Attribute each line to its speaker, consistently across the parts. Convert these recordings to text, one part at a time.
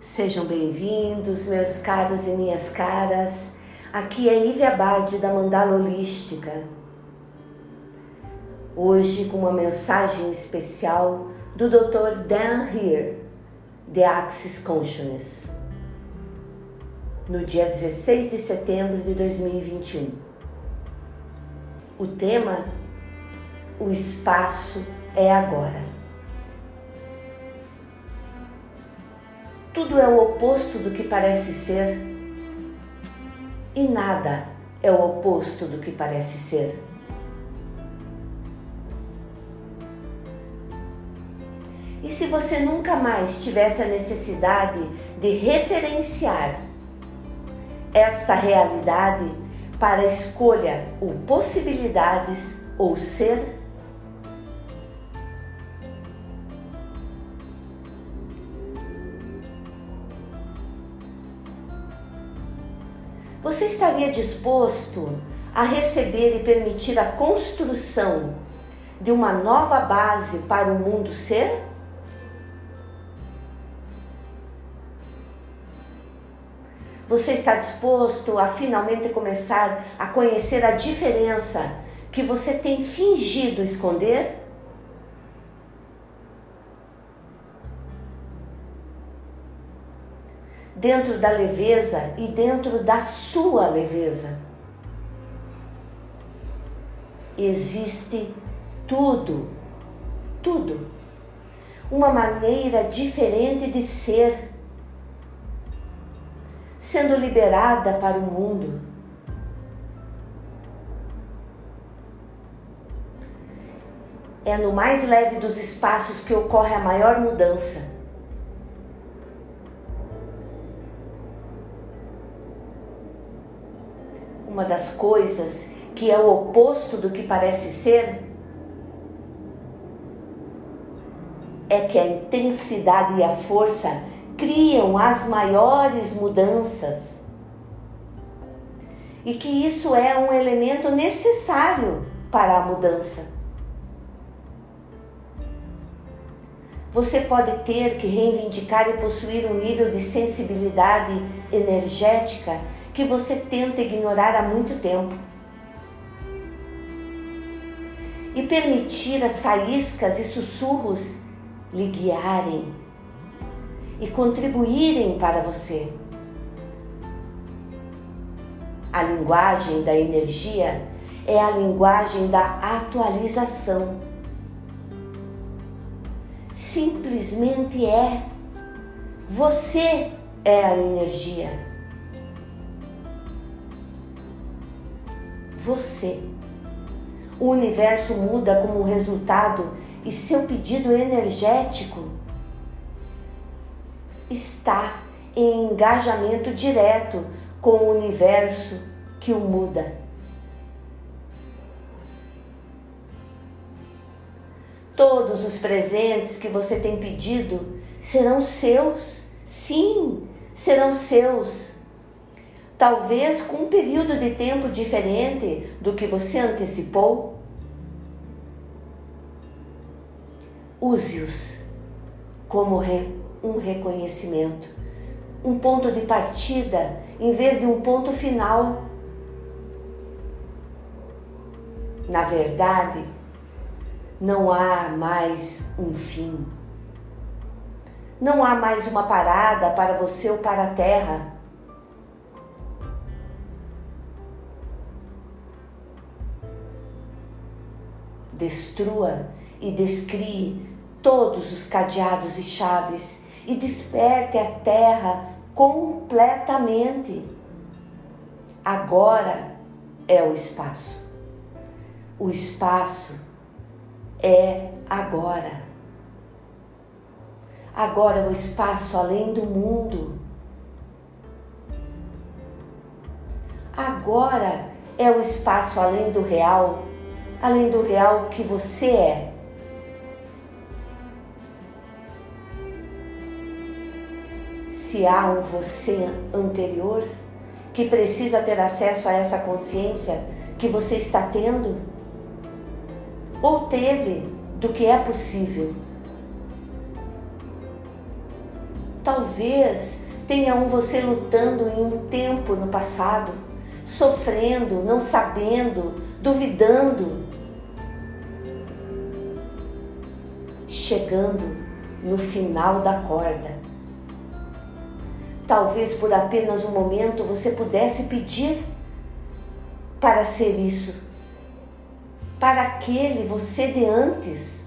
Speaker 1: Sejam bem-vindos, meus caros e minhas caras. Aqui é Ive Abade da Mandala Holística. Hoje com uma mensagem especial do Dr. Dan Heer, The Axis Consciousness, no dia 16 de setembro de 2021. O tema: O espaço é agora. Tudo é o oposto do que parece ser e nada é o oposto do que parece ser. E se você nunca mais tivesse a necessidade de referenciar esta realidade para escolha ou possibilidades ou ser Você estaria disposto a receber e permitir a construção de uma nova base para o mundo ser? Você está disposto a finalmente começar a conhecer a diferença que você tem fingido esconder? Dentro da leveza e dentro da sua leveza. Existe tudo, tudo. Uma maneira diferente de ser, sendo liberada para o mundo. É no mais leve dos espaços que ocorre a maior mudança. Uma das coisas que é o oposto do que parece ser é que a intensidade e a força criam as maiores mudanças. E que isso é um elemento necessário para a mudança. Você pode ter que reivindicar e possuir um nível de sensibilidade energética que você tenta ignorar há muito tempo. E permitir as faíscas e sussurros lhe guiarem e contribuírem para você. A linguagem da energia é a linguagem da atualização. Simplesmente é. Você é a energia. Você. O universo muda como resultado e seu pedido energético está em engajamento direto com o universo que o muda. Todos os presentes que você tem pedido serão seus, sim, serão seus talvez com um período de tempo diferente do que você antecipou. Use-os como um reconhecimento, um ponto de partida em vez de um ponto final. Na verdade, não há mais um fim. Não há mais uma parada para você ou para a terra destrua e descrie todos os cadeados e chaves e desperte a terra completamente. Agora é o espaço. O espaço é agora. Agora é o espaço além do mundo. Agora é o espaço além do real além do real que você é. Se há um você anterior que precisa ter acesso a essa consciência que você está tendo, ou teve do que é possível. Talvez tenha um você lutando em um tempo no passado, sofrendo, não sabendo, duvidando, chegando no final da corda. Talvez por apenas um momento você pudesse pedir para ser isso, para aquele você de antes.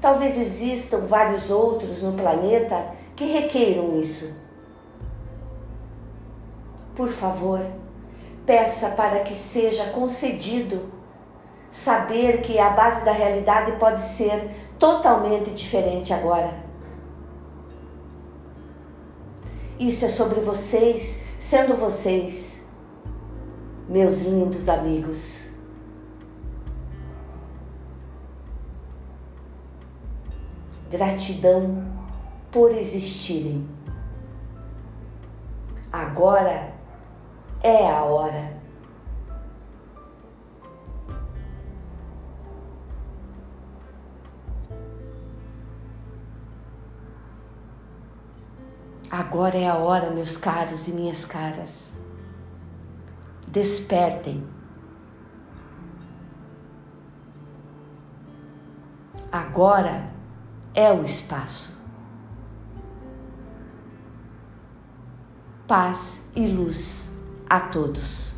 Speaker 1: Talvez existam vários outros no planeta que requeiram isso. Por favor, peça para que seja concedido saber que a base da realidade pode ser totalmente diferente agora. Isso é sobre vocês, sendo vocês, meus lindos amigos. Gratidão por existirem. Agora é a hora. Agora é a hora, meus caros e minhas caras. Despertem. Agora é o espaço. Paz e luz a todos.